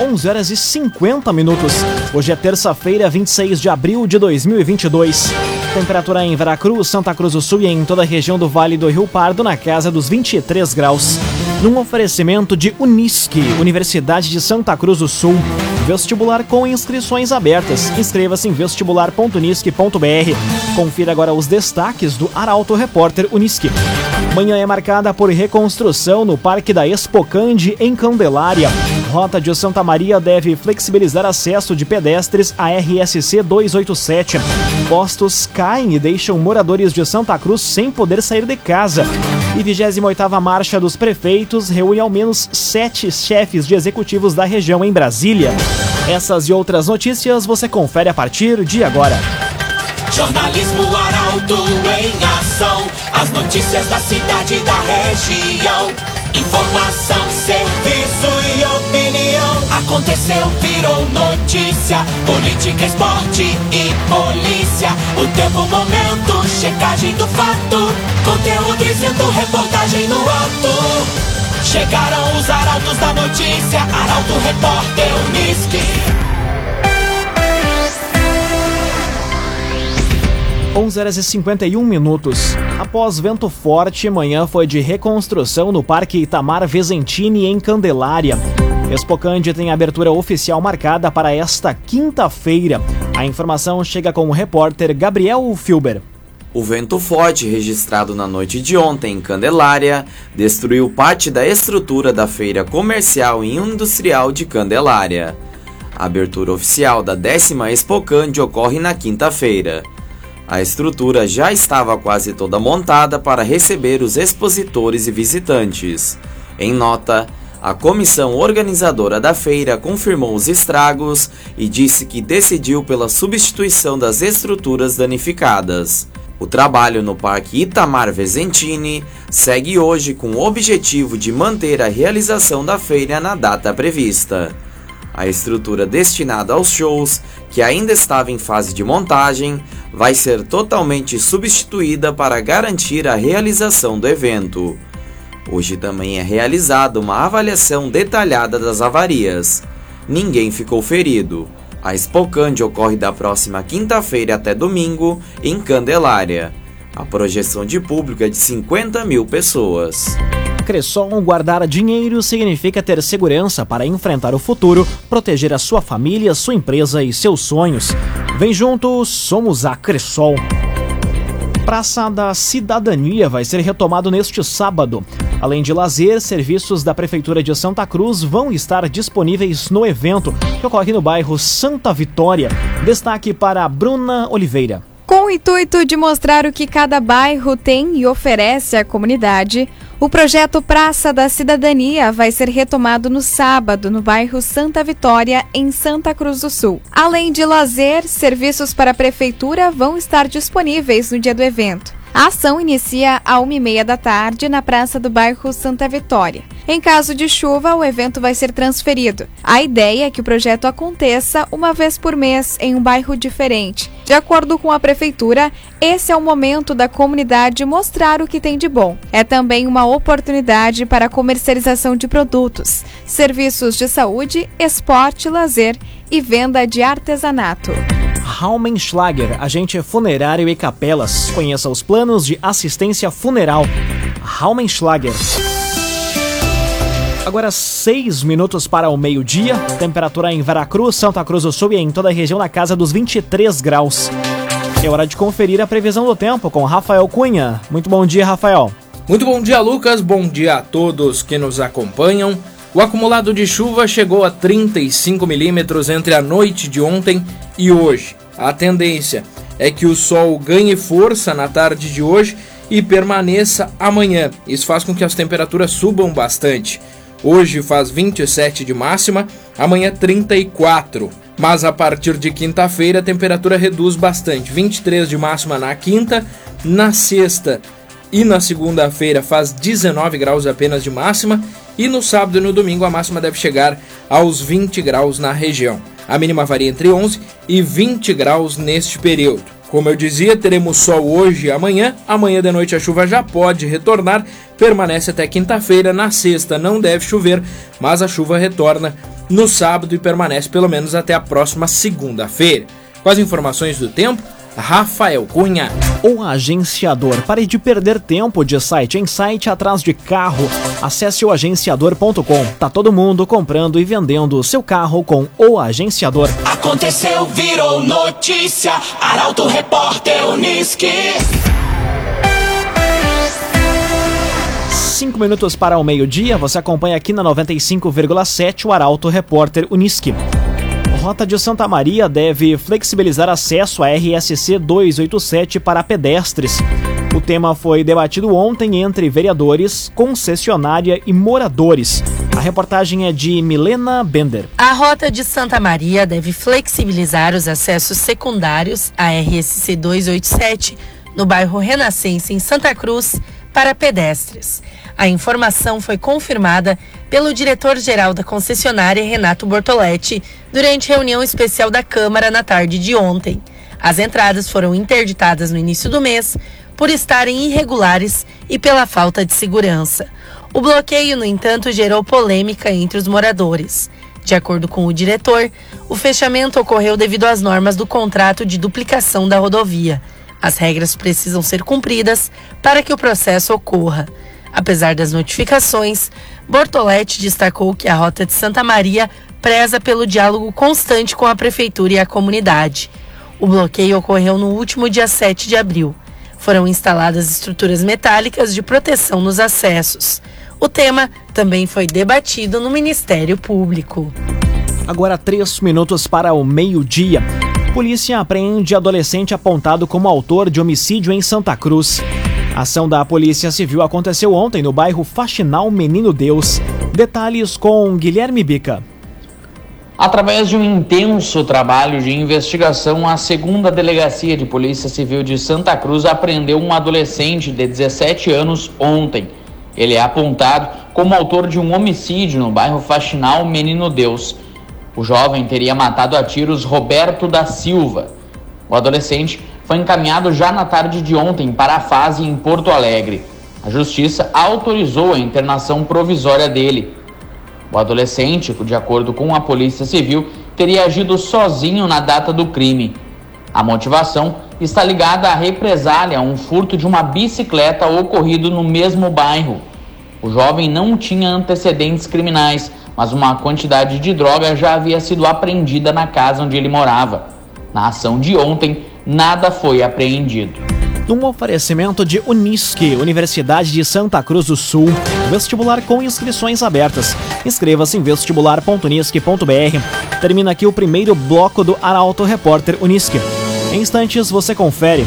11 horas e 50 minutos. Hoje é terça-feira, 26 de abril de 2022. Temperatura em Veracruz, Santa Cruz do Sul e em toda a região do Vale do Rio Pardo na casa dos 23 graus. Num oferecimento de Unisque, Universidade de Santa Cruz do Sul. Vestibular com inscrições abertas. Inscreva-se em vestibular.unisque.br. Confira agora os destaques do Arauto Repórter Unisque. Manhã é marcada por reconstrução no Parque da Expocande, em Candelária. Rota de Santa Maria deve flexibilizar acesso de pedestres à RSC 287. Postos caem e deixam moradores de Santa Cruz sem poder sair de casa. E 28ª Marcha dos Prefeitos reúne ao menos sete chefes de executivos da região em Brasília. Essas e outras notícias você confere a partir de agora. Jornalismo Arauto em ação. As notícias da cidade e da região. Informação, serviço e opinião. Aconteceu, virou notícia. Política, esporte e polícia. O tempo, momento, checagem do fato. Conteúdo dizendo, reportagem no ato. Chegaram os arautos da notícia. Arauto, repórter, Unisque. 11 horas e 51 minutos. Após vento forte, manhã foi de reconstrução no Parque Itamar Vezentini, em Candelária. Expocande tem abertura oficial marcada para esta quinta-feira. A informação chega com o repórter Gabriel Filber. O vento forte registrado na noite de ontem em Candelária destruiu parte da estrutura da feira comercial e industrial de Candelária. A abertura oficial da décima Expocande ocorre na quinta-feira. A estrutura já estava quase toda montada para receber os expositores e visitantes. Em nota, a comissão organizadora da feira confirmou os estragos e disse que decidiu pela substituição das estruturas danificadas. O trabalho no Parque Itamar Vezentini segue hoje com o objetivo de manter a realização da feira na data prevista. A estrutura destinada aos shows, que ainda estava em fase de montagem, vai ser totalmente substituída para garantir a realização do evento. Hoje também é realizada uma avaliação detalhada das avarias. Ninguém ficou ferido. A Spocande ocorre da próxima quinta-feira até domingo em Candelária. A projeção de público é de 50 mil pessoas. Cressol guardar dinheiro significa ter segurança para enfrentar o futuro, proteger a sua família, sua empresa e seus sonhos. Vem junto, somos a Cressol. Praça da Cidadania vai ser retomado neste sábado. Além de lazer, serviços da Prefeitura de Santa Cruz vão estar disponíveis no evento, que ocorre no bairro Santa Vitória. Destaque para Bruna Oliveira. Com o intuito de mostrar o que cada bairro tem e oferece à comunidade, o projeto Praça da Cidadania vai ser retomado no sábado no bairro Santa Vitória, em Santa Cruz do Sul. Além de lazer, serviços para a prefeitura vão estar disponíveis no dia do evento. A ação inicia a uma e meia da tarde na praça do bairro Santa Vitória. Em caso de chuva, o evento vai ser transferido. A ideia é que o projeto aconteça uma vez por mês em um bairro diferente. De acordo com a prefeitura, esse é o momento da comunidade mostrar o que tem de bom. É também uma oportunidade para a comercialização de produtos, serviços de saúde, esporte, lazer e venda de artesanato. Raumenschlager, agente funerário e capelas. Conheça os planos de assistência funeral. Raumenschlager. Agora seis minutos para o meio-dia. Temperatura em Veracruz, Santa Cruz do Sul e em toda a região na casa dos 23 graus. É hora de conferir a previsão do tempo com Rafael Cunha. Muito bom dia, Rafael. Muito bom dia, Lucas. Bom dia a todos que nos acompanham. O acumulado de chuva chegou a 35 milímetros entre a noite de ontem e hoje. A tendência é que o sol ganhe força na tarde de hoje e permaneça amanhã. Isso faz com que as temperaturas subam bastante. Hoje faz 27 de máxima, amanhã 34. Mas a partir de quinta-feira a temperatura reduz bastante. 23 de máxima na quinta, na sexta e na segunda-feira faz 19 graus apenas de máxima e no sábado e no domingo a máxima deve chegar aos 20 graus na região. A mínima varia entre 11 e 20 graus neste período. Como eu dizia, teremos sol hoje e amanhã. Amanhã de noite a chuva já pode retornar, permanece até quinta-feira. Na sexta não deve chover, mas a chuva retorna no sábado e permanece pelo menos até a próxima segunda-feira. Com as informações do tempo, Rafael Cunha. O agenciador. Pare de perder tempo de site em site atrás de carro. Acesse o agenciador.com. Tá todo mundo comprando e vendendo seu carro com o agenciador. Aconteceu, virou notícia. Arauto Repórter Uniski. Cinco minutos para o meio-dia, você acompanha aqui na 95,7 o Arauto Repórter Uniski. Rota de Santa Maria deve flexibilizar acesso à RSC 287 para pedestres. O tema foi debatido ontem entre vereadores, concessionária e moradores. A reportagem é de Milena Bender. A Rota de Santa Maria deve flexibilizar os acessos secundários à RSC 287 no bairro Renascença, em Santa Cruz, para pedestres. A informação foi confirmada pelo diretor-geral da concessionária, Renato Bortoletti, durante reunião especial da Câmara na tarde de ontem. As entradas foram interditadas no início do mês por estarem irregulares e pela falta de segurança. O bloqueio, no entanto, gerou polêmica entre os moradores. De acordo com o diretor, o fechamento ocorreu devido às normas do contrato de duplicação da rodovia. As regras precisam ser cumpridas para que o processo ocorra. Apesar das notificações, Bortoletti destacou que a Rota de Santa Maria preza pelo diálogo constante com a Prefeitura e a comunidade. O bloqueio ocorreu no último dia 7 de abril. Foram instaladas estruturas metálicas de proteção nos acessos. O tema também foi debatido no Ministério Público. Agora, três minutos para o meio-dia. Polícia apreende adolescente apontado como autor de homicídio em Santa Cruz. A ação da Polícia Civil aconteceu ontem no bairro Faxinal Menino Deus. Detalhes com Guilherme Bica. Através de um intenso trabalho de investigação, a segunda Delegacia de Polícia Civil de Santa Cruz apreendeu um adolescente de 17 anos ontem. Ele é apontado como autor de um homicídio no bairro Faxinal Menino Deus. O jovem teria matado a tiros Roberto da Silva. O adolescente foi encaminhado já na tarde de ontem para a fase em Porto Alegre. A justiça autorizou a internação provisória dele. O adolescente, de acordo com a Polícia Civil, teria agido sozinho na data do crime. A motivação está ligada à represália a um furto de uma bicicleta ocorrido no mesmo bairro. O jovem não tinha antecedentes criminais, mas uma quantidade de droga já havia sido apreendida na casa onde ele morava. Na ação de ontem, nada foi apreendido. Num oferecimento de Unisque, Universidade de Santa Cruz do Sul, vestibular com inscrições abertas. Inscreva-se em vestibular.unisque.br. Termina aqui o primeiro bloco do Arauto Repórter Unisque. Em instantes você confere.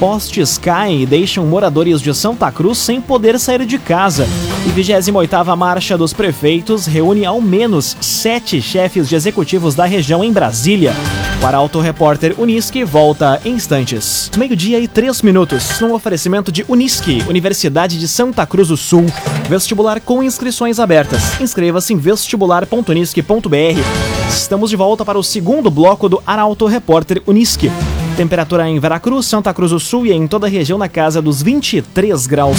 Postes caem e deixam moradores de Santa Cruz sem poder sair de casa. E 28ª Marcha dos Prefeitos reúne ao menos sete chefes de executivos da região em Brasília. Para Auto Repórter Unisque, volta em instantes. Meio-dia e três minutos, num oferecimento de Unisque, Universidade de Santa Cruz do Sul. Vestibular com inscrições abertas. Inscreva-se em vestibular.unisque.br. Estamos de volta para o segundo bloco do Arauto Repórter Unisque. Temperatura em Veracruz, Santa Cruz do Sul e em toda a região na casa dos 23 graus.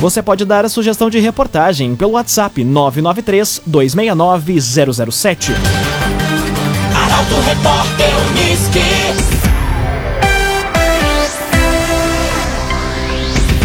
Você pode dar a sugestão de reportagem pelo WhatsApp 993 269 007. Arauto Repórter.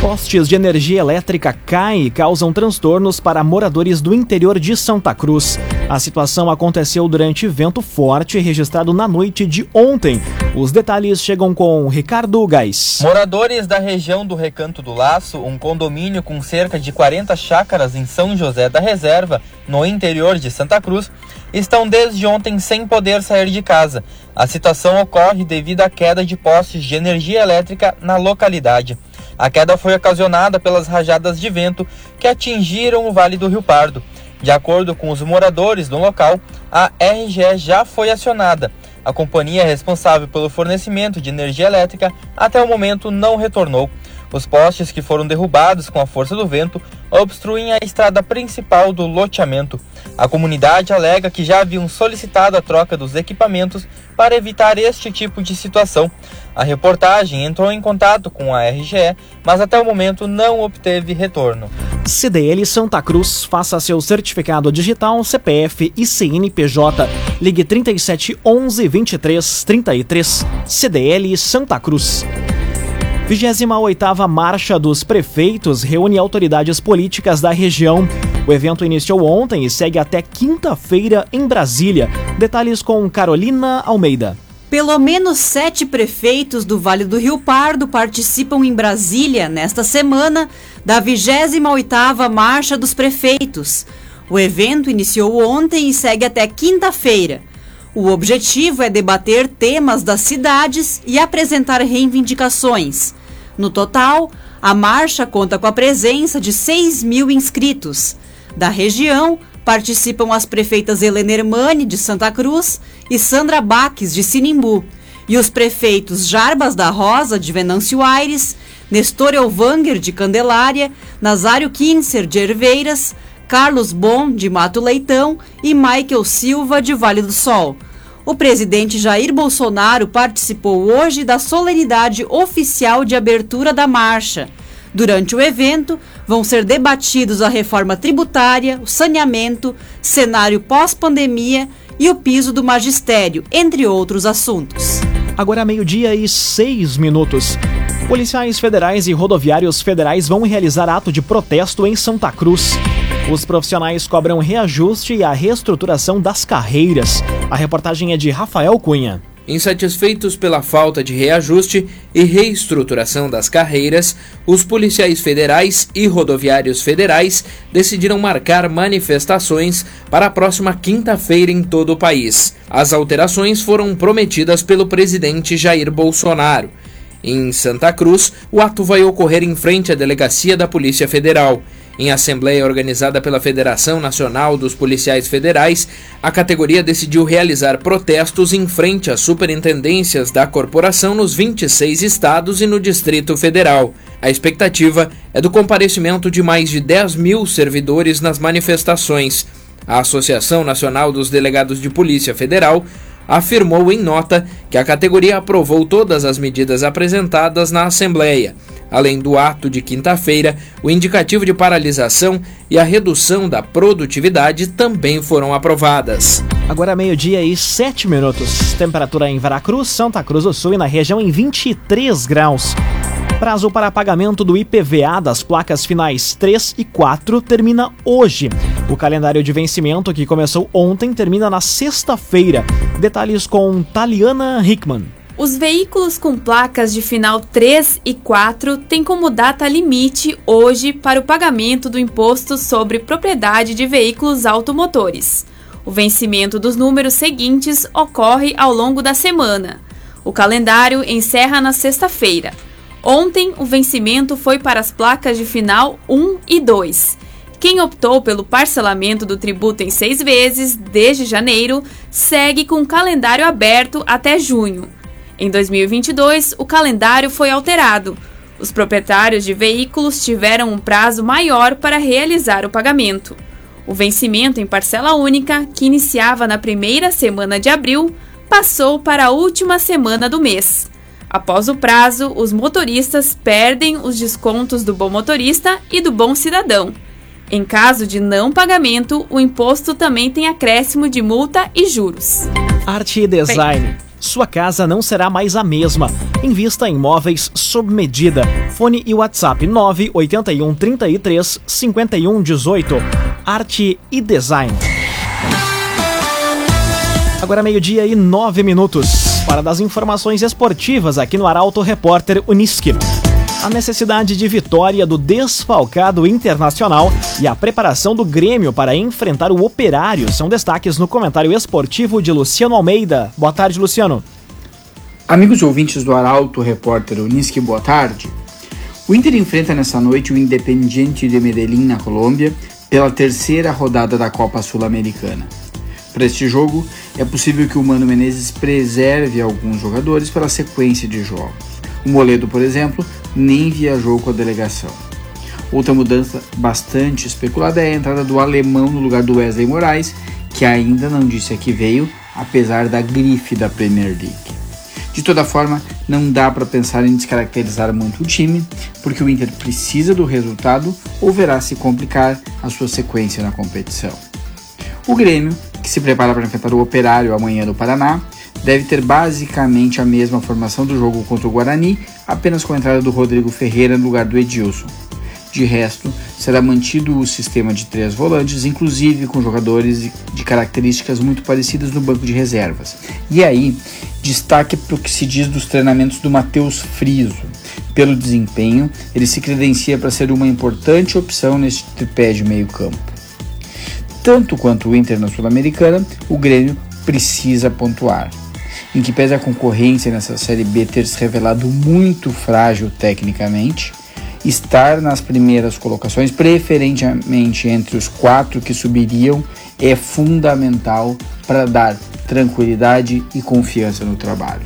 Postes de energia elétrica caem e causam transtornos para moradores do interior de Santa Cruz. A situação aconteceu durante vento forte registrado na noite de ontem. Os detalhes chegam com Ricardo Gás. Moradores da região do Recanto do Laço, um condomínio com cerca de 40 chácaras em São José da Reserva, no interior de Santa Cruz, estão desde ontem sem poder sair de casa. A situação ocorre devido à queda de postes de energia elétrica na localidade. A queda foi ocasionada pelas rajadas de vento que atingiram o Vale do Rio Pardo. De acordo com os moradores do local, a RGE já foi acionada. A companhia responsável pelo fornecimento de energia elétrica até o momento não retornou. Os postes que foram derrubados com a força do vento obstruem a estrada principal do loteamento. A comunidade alega que já haviam solicitado a troca dos equipamentos para evitar este tipo de situação. A reportagem entrou em contato com a RGE, mas até o momento não obteve retorno. CDL Santa Cruz, faça seu certificado digital, CPF e CNPJ. Ligue 37 11 23 33. CDL Santa Cruz. 28ª Marcha dos Prefeitos reúne autoridades políticas da região. O evento iniciou ontem e segue até quinta-feira em Brasília. Detalhes com Carolina Almeida. Pelo menos sete prefeitos do Vale do Rio Pardo participam em Brasília nesta semana da 28ª Marcha dos Prefeitos. O evento iniciou ontem e segue até quinta-feira. O objetivo é debater temas das cidades e apresentar reivindicações. No total, a marcha conta com a presença de 6 mil inscritos. Da região, participam as prefeitas Helena Hermani, de Santa Cruz, e Sandra Baques, de Sinimbu, e os prefeitos Jarbas da Rosa, de Venâncio Aires, Nestor Elvanger, de Candelária, Nazário Kinser, de Herveiras, Carlos Bon, de Mato Leitão e Michael Silva, de Vale do Sol. O presidente Jair Bolsonaro participou hoje da solenidade oficial de abertura da marcha. Durante o evento, vão ser debatidos a reforma tributária, o saneamento, cenário pós-pandemia e o piso do magistério, entre outros assuntos. Agora meio-dia e seis minutos. Policiais federais e rodoviários federais vão realizar ato de protesto em Santa Cruz. Os profissionais cobram reajuste e a reestruturação das carreiras. A reportagem é de Rafael Cunha. Insatisfeitos pela falta de reajuste e reestruturação das carreiras, os policiais federais e rodoviários federais decidiram marcar manifestações para a próxima quinta-feira em todo o país. As alterações foram prometidas pelo presidente Jair Bolsonaro. Em Santa Cruz, o ato vai ocorrer em frente à delegacia da Polícia Federal. Em assembleia organizada pela Federação Nacional dos Policiais Federais, a categoria decidiu realizar protestos em frente às superintendências da corporação nos 26 estados e no Distrito Federal. A expectativa é do comparecimento de mais de 10 mil servidores nas manifestações. A Associação Nacional dos Delegados de Polícia Federal afirmou em nota que a categoria aprovou todas as medidas apresentadas na Assembleia. Além do ato de quinta-feira, o indicativo de paralisação e a redução da produtividade também foram aprovadas. Agora meio-dia e sete minutos. Temperatura em Veracruz, Santa Cruz do Sul e na região em 23 graus. Prazo para pagamento do IPVA das placas finais 3 e 4 termina hoje. O calendário de vencimento, que começou ontem, termina na sexta-feira. Detalhes com Taliana Hickman. Os veículos com placas de final 3 e 4 têm como data limite hoje para o pagamento do imposto sobre propriedade de veículos automotores. O vencimento dos números seguintes ocorre ao longo da semana. O calendário encerra na sexta-feira. Ontem, o vencimento foi para as placas de final 1 e 2. Quem optou pelo parcelamento do tributo em seis vezes, desde janeiro, segue com o calendário aberto até junho. Em 2022, o calendário foi alterado. Os proprietários de veículos tiveram um prazo maior para realizar o pagamento. O vencimento em parcela única, que iniciava na primeira semana de abril, passou para a última semana do mês. Após o prazo, os motoristas perdem os descontos do bom motorista e do bom cidadão. Em caso de não pagamento, o imposto também tem acréscimo de multa e juros. Arte e design. Bem, sua casa não será mais a mesma. Invista em móveis sob medida. Fone e WhatsApp 981 33 51 18. Arte e design. Agora meio-dia e nove minutos. Para das informações esportivas aqui no Arauto Repórter Uniski a necessidade de vitória do desfalcado internacional e a preparação do Grêmio para enfrentar o Operário são destaques no comentário esportivo de Luciano Almeida. Boa tarde, Luciano. Amigos ouvintes do Arauto, repórter Uniski, boa tarde. O Inter enfrenta nessa noite o Independiente de Medellín na Colômbia pela terceira rodada da Copa Sul-Americana. Para este jogo, é possível que o Mano Menezes preserve alguns jogadores para a sequência de jogos. O Moledo, por exemplo, nem viajou com a delegação. Outra mudança bastante especulada é a entrada do alemão no lugar do Wesley Moraes, que ainda não disse a que veio, apesar da grife da Premier League. De toda forma, não dá para pensar em descaracterizar muito o time, porque o Inter precisa do resultado ou verá se complicar a sua sequência na competição. O Grêmio, que se prepara para enfrentar o Operário amanhã no Paraná, deve ter basicamente a mesma formação do jogo contra o Guarani, apenas com a entrada do Rodrigo Ferreira no lugar do Edilson. De resto, será mantido o sistema de três volantes, inclusive com jogadores de características muito parecidas no banco de reservas. E aí, destaque para o que se diz dos treinamentos do Matheus Friso. Pelo desempenho, ele se credencia para ser uma importante opção neste tripé de meio campo. Tanto quanto o Inter na Sul-Americana, o Grêmio precisa pontuar. Em que pese a concorrência nessa Série B ter se revelado muito frágil tecnicamente, estar nas primeiras colocações, preferentemente entre os quatro que subiriam, é fundamental para dar tranquilidade e confiança no trabalho.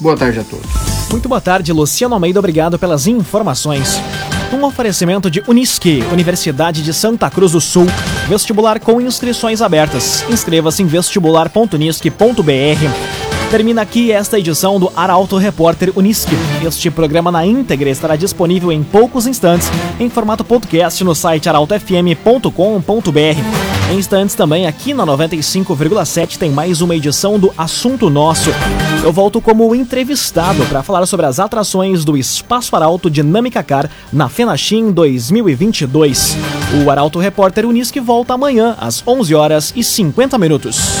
Boa tarde a todos. Muito boa tarde, Luciano Almeida. Obrigado pelas informações. Um oferecimento de Unisque, Universidade de Santa Cruz do Sul. Vestibular com inscrições abertas. Inscreva-se em vestibular.unisque.br. Termina aqui esta edição do Arauto Repórter Unisque. Este programa na íntegra estará disponível em poucos instantes em formato podcast no site arautofm.com.br. Em instantes também aqui na 95,7 tem mais uma edição do Assunto Nosso. Eu volto como entrevistado para falar sobre as atrações do Espaço Arauto Dinâmica Car na Fenachim 2022. O Arauto Repórter Unisque volta amanhã às 11 horas e 50 minutos.